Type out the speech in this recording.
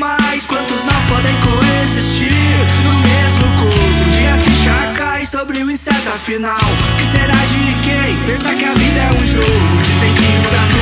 animais, quantos nós podem coexistir no mesmo corpo? Um dia a ficha cai sobre o inseto afinal. Que será de quem? Pensa que a vida é um jogo, dizem que o